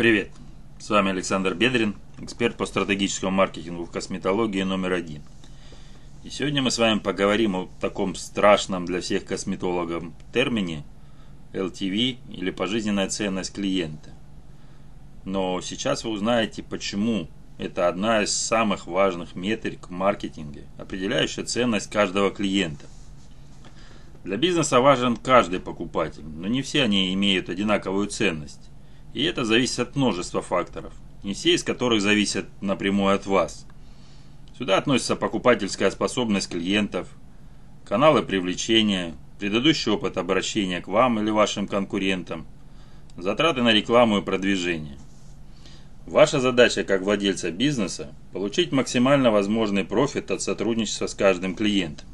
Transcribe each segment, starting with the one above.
Привет! С вами Александр Бедрин, эксперт по стратегическому маркетингу в косметологии номер один. И сегодня мы с вами поговорим о таком страшном для всех косметологов термине LTV или пожизненная ценность клиента. Но сейчас вы узнаете, почему это одна из самых важных метрик в маркетинге, определяющая ценность каждого клиента. Для бизнеса важен каждый покупатель, но не все они имеют одинаковую ценность. И это зависит от множества факторов, не все из которых зависят напрямую от вас. Сюда относится покупательская способность клиентов, каналы привлечения, предыдущий опыт обращения к вам или вашим конкурентам, затраты на рекламу и продвижение. Ваша задача как владельца бизнеса – получить максимально возможный профит от сотрудничества с каждым клиентом.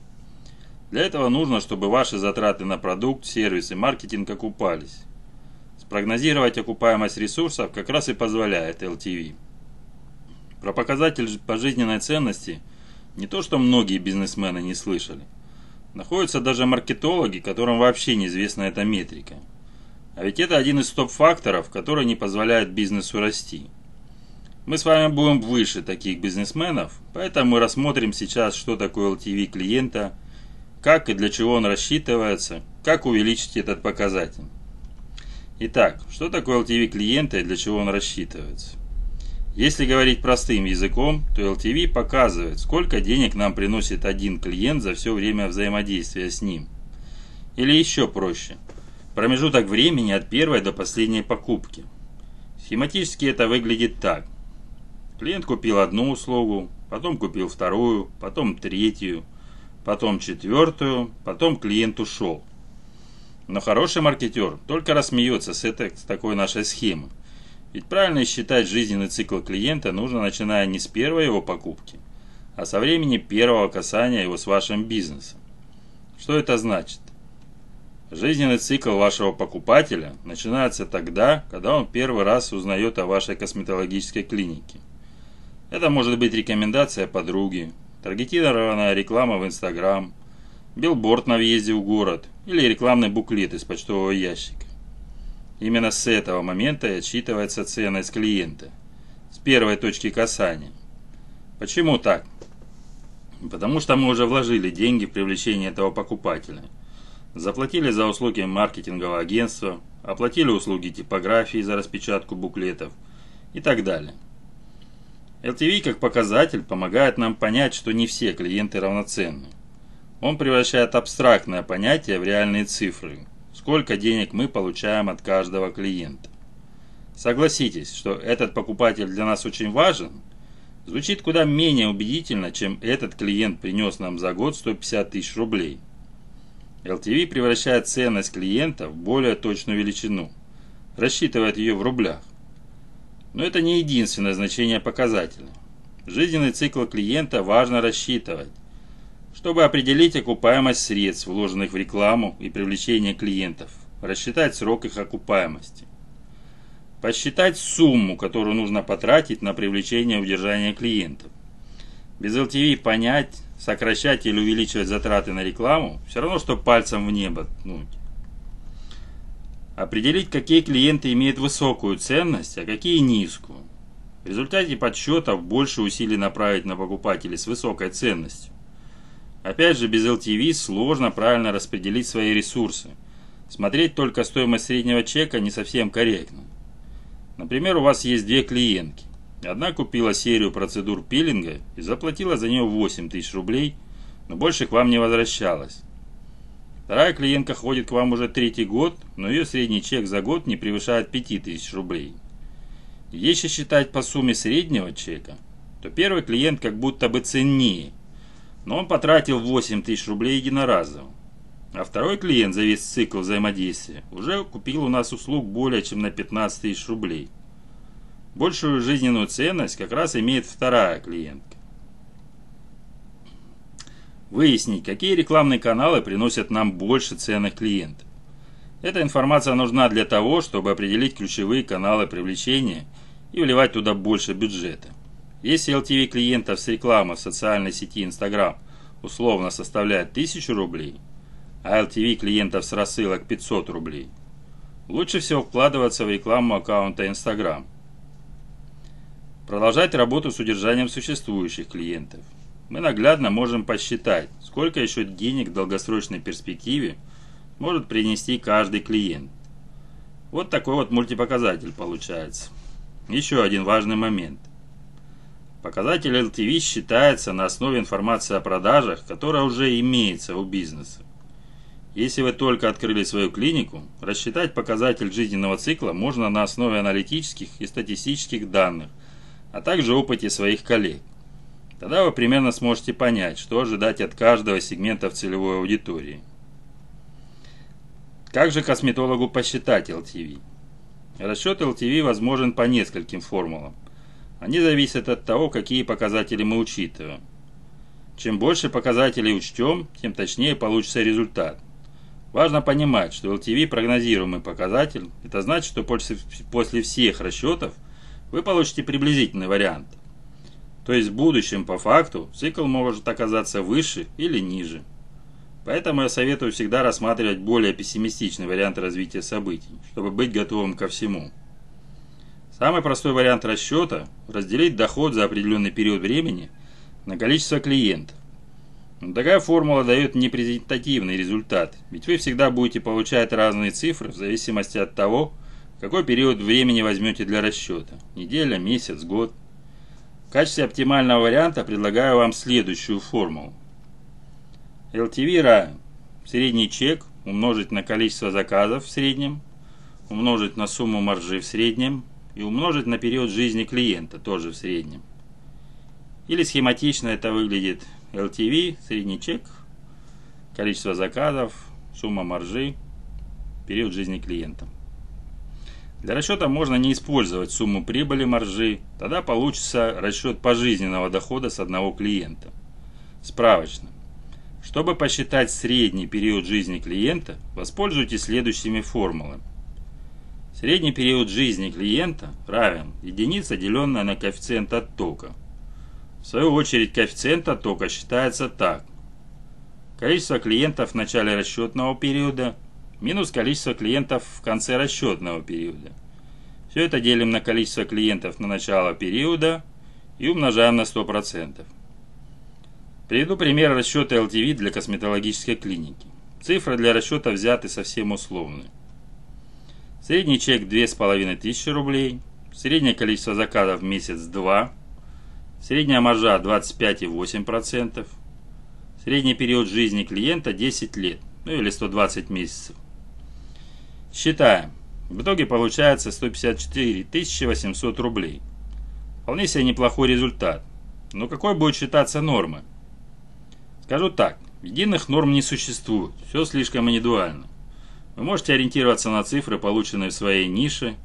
Для этого нужно, чтобы ваши затраты на продукт, сервис и маркетинг окупались. Спрогнозировать окупаемость ресурсов как раз и позволяет LTV. Про показатель пожизненной ценности не то, что многие бизнесмены не слышали. Находятся даже маркетологи, которым вообще неизвестна эта метрика. А ведь это один из топ-факторов, который не позволяет бизнесу расти. Мы с вами будем выше таких бизнесменов, поэтому мы рассмотрим сейчас, что такое LTV клиента, как и для чего он рассчитывается, как увеличить этот показатель. Итак, что такое LTV клиента и для чего он рассчитывается? Если говорить простым языком, то LTV показывает, сколько денег нам приносит один клиент за все время взаимодействия с ним. Или еще проще, промежуток времени от первой до последней покупки. Схематически это выглядит так. Клиент купил одну услугу, потом купил вторую, потом третью, потом четвертую, потом клиент ушел. Но хороший маркетер только рассмеется с, этой, с такой нашей схемы. Ведь правильно считать жизненный цикл клиента нужно начиная не с первой его покупки, а со времени первого касания его с вашим бизнесом. Что это значит? Жизненный цикл вашего покупателя начинается тогда, когда он первый раз узнает о вашей косметологической клинике. Это может быть рекомендация подруги, таргетированная реклама в Инстаграм, билборд на въезде в город или рекламный буклет из почтового ящика. Именно с этого момента и отсчитывается ценность клиента, с первой точки касания. Почему так? Потому что мы уже вложили деньги в привлечение этого покупателя. Заплатили за услуги маркетингового агентства, оплатили услуги типографии за распечатку буклетов и так далее. LTV как показатель помогает нам понять, что не все клиенты равноценны. Он превращает абстрактное понятие в реальные цифры. Сколько денег мы получаем от каждого клиента. Согласитесь, что этот покупатель для нас очень важен. Звучит куда менее убедительно, чем этот клиент принес нам за год 150 тысяч рублей. LTV превращает ценность клиента в более точную величину. Рассчитывает ее в рублях. Но это не единственное значение показателя. Жизненный цикл клиента важно рассчитывать чтобы определить окупаемость средств, вложенных в рекламу и привлечение клиентов, рассчитать срок их окупаемости, посчитать сумму, которую нужно потратить на привлечение и удержание клиентов. Без LTV понять, сокращать или увеличивать затраты на рекламу, все равно, что пальцем в небо ткнуть. Определить, какие клиенты имеют высокую ценность, а какие низкую. В результате подсчетов больше усилий направить на покупателей с высокой ценностью. Опять же, без LTV сложно правильно распределить свои ресурсы. Смотреть только стоимость среднего чека не совсем корректно. Например, у вас есть две клиентки. Одна купила серию процедур пилинга и заплатила за нее 8 тысяч рублей, но больше к вам не возвращалась. Вторая клиентка ходит к вам уже третий год, но ее средний чек за год не превышает 5 тысяч рублей. Если считать по сумме среднего чека, то первый клиент как будто бы ценнее – но он потратил 8 тысяч рублей единоразово. А второй клиент за весь цикл взаимодействия уже купил у нас услуг более чем на 15 тысяч рублей. Большую жизненную ценность как раз имеет вторая клиентка. Выяснить, какие рекламные каналы приносят нам больше ценных клиентов. Эта информация нужна для того, чтобы определить ключевые каналы привлечения и вливать туда больше бюджета. Если LTV клиентов с рекламы в социальной сети Instagram условно составляет 1000 рублей, а LTV клиентов с рассылок 500 рублей, лучше всего вкладываться в рекламу аккаунта Instagram, Продолжать работу с удержанием существующих клиентов. Мы наглядно можем посчитать, сколько еще денег в долгосрочной перспективе может принести каждый клиент. Вот такой вот мультипоказатель получается. Еще один важный момент. Показатель LTV считается на основе информации о продажах, которая уже имеется у бизнеса. Если вы только открыли свою клинику, рассчитать показатель жизненного цикла можно на основе аналитических и статистических данных, а также опыте своих коллег. Тогда вы примерно сможете понять, что ожидать от каждого сегмента в целевой аудитории. Как же косметологу посчитать LTV? Расчет LTV возможен по нескольким формулам. Они зависят от того, какие показатели мы учитываем. Чем больше показателей учтем, тем точнее получится результат. Важно понимать, что LTV прогнозируемый показатель. Это значит, что после, всех расчетов вы получите приблизительный вариант. То есть в будущем по факту цикл может оказаться выше или ниже. Поэтому я советую всегда рассматривать более пессимистичный вариант развития событий, чтобы быть готовым ко всему. Самый простой вариант расчета – разделить доход за определенный период времени на количество клиентов. Но такая формула дает непрезентативный результат, ведь вы всегда будете получать разные цифры в зависимости от того, какой период времени возьмете для расчета – неделя, месяц, год. В качестве оптимального варианта предлагаю вам следующую формулу. LTV равен средний чек умножить на количество заказов в среднем, умножить на сумму маржи в среднем и умножить на период жизни клиента тоже в среднем. Или схематично это выглядит LTV, средний чек, количество заказов, сумма маржи, период жизни клиента. Для расчета можно не использовать сумму прибыли маржи, тогда получится расчет пожизненного дохода с одного клиента. Справочно. Чтобы посчитать средний период жизни клиента, воспользуйтесь следующими формулами. Средний период жизни клиента равен единица, деленная на коэффициент оттока. В свою очередь коэффициент оттока считается так. Количество клиентов в начале расчетного периода минус количество клиентов в конце расчетного периода. Все это делим на количество клиентов на начало периода и умножаем на 100%. Приведу пример расчета LTV для косметологической клиники. Цифры для расчета взяты совсем условные. Средний чек 2500 рублей, среднее количество заказов в месяц 2, средняя маржа 25,8%, средний период жизни клиента 10 лет, ну или 120 месяцев. Считаем. В итоге получается 154 800 рублей. Вполне себе неплохой результат. Но какой будет считаться нормой? Скажу так, единых норм не существует, все слишком индивидуально. Вы можете ориентироваться на цифры, полученные в своей нише,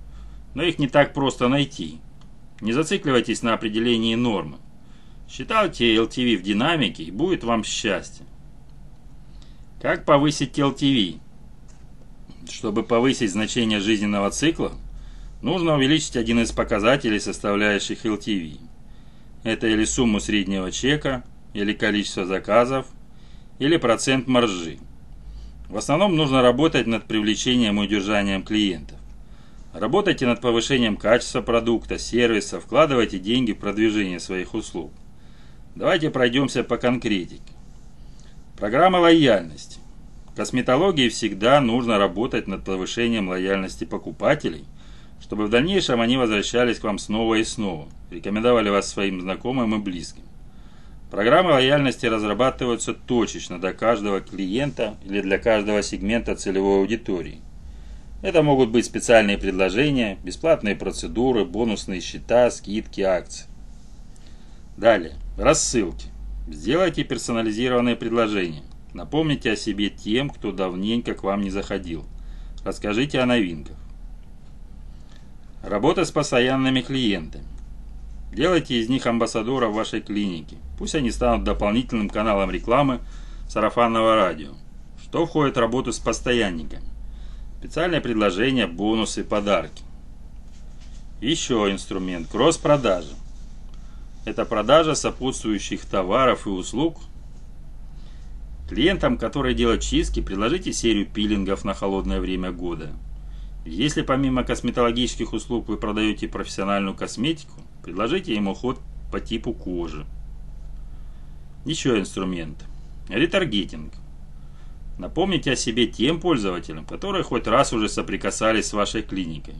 но их не так просто найти. Не зацикливайтесь на определении нормы. Считайте LTV в динамике и будет вам счастье. Как повысить LTV? Чтобы повысить значение жизненного цикла, нужно увеличить один из показателей, составляющих LTV. Это или сумму среднего чека, или количество заказов, или процент маржи. В основном нужно работать над привлечением и удержанием клиентов. Работайте над повышением качества продукта, сервиса, вкладывайте деньги в продвижение своих услуг. Давайте пройдемся по конкретике. Программа лояльности. В косметологии всегда нужно работать над повышением лояльности покупателей, чтобы в дальнейшем они возвращались к вам снова и снова, рекомендовали вас своим знакомым и близким. Программы лояльности разрабатываются точечно для каждого клиента или для каждого сегмента целевой аудитории. Это могут быть специальные предложения, бесплатные процедуры, бонусные счета, скидки, акции. Далее. Рассылки. Сделайте персонализированные предложения. Напомните о себе тем, кто давненько к вам не заходил. Расскажите о новинках. Работа с постоянными клиентами. Делайте из них амбассадоров вашей клиники. Пусть они станут дополнительным каналом рекламы сарафанного радио. Что входит в работу с постоянниками? Специальные предложения, бонусы, подарки. Еще инструмент – кросс-продажа. Это продажа сопутствующих товаров и услуг. Клиентам, которые делают чистки, предложите серию пилингов на холодное время года. Если помимо косметологических услуг вы продаете профессиональную косметику – Предложите ему ход по типу кожи. Еще инструмент. Ретаргетинг. Напомните о себе тем пользователям, которые хоть раз уже соприкасались с вашей клиникой.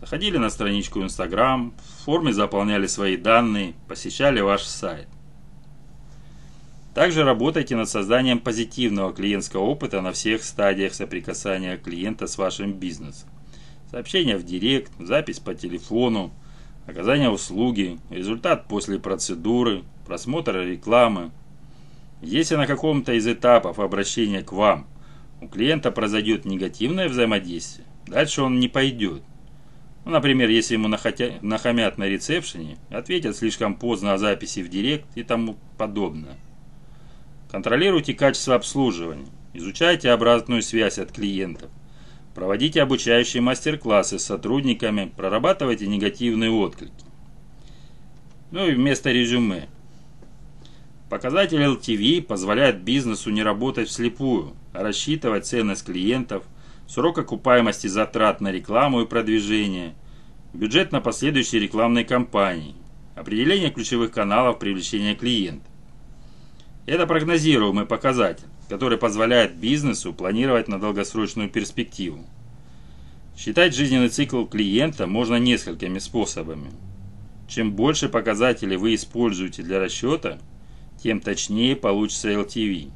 Заходили на страничку Instagram, в форме заполняли свои данные, посещали ваш сайт. Также работайте над созданием позитивного клиентского опыта на всех стадиях соприкасания клиента с вашим бизнесом. Сообщение в директ, запись по телефону, оказание услуги, результат после процедуры, просмотр рекламы, если на каком-то из этапов обращения к вам у клиента произойдет негативное взаимодействие, дальше он не пойдет. Ну, например, если ему нахотя... нахамят на ресепшене, ответят слишком поздно о записи в директ и тому подобное. Контролируйте качество обслуживания, изучайте обратную связь от клиентов, проводите обучающие мастер-классы с сотрудниками, прорабатывайте негативные отклики. Ну и вместо резюме – Показатель LTV позволяет бизнесу не работать вслепую, а рассчитывать ценность клиентов, срок окупаемости затрат на рекламу и продвижение, бюджет на последующие рекламные кампании, определение ключевых каналов привлечения клиентов. Это прогнозируемый показатель, который позволяет бизнесу планировать на долгосрочную перспективу. Считать жизненный цикл клиента можно несколькими способами. Чем больше показателей вы используете для расчета – тем точнее получится LTV.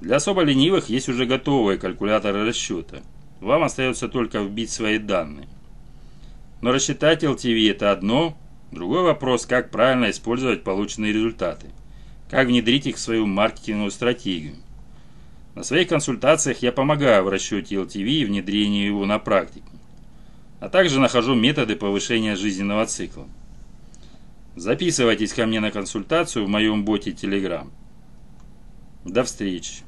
Для особо ленивых есть уже готовые калькуляторы расчета. Вам остается только вбить свои данные. Но рассчитать LTV это одно, другой вопрос, как правильно использовать полученные результаты. Как внедрить их в свою маркетинговую стратегию. На своих консультациях я помогаю в расчете LTV и внедрении его на практике. А также нахожу методы повышения жизненного цикла. Записывайтесь ко мне на консультацию в моем боте Telegram. До встречи.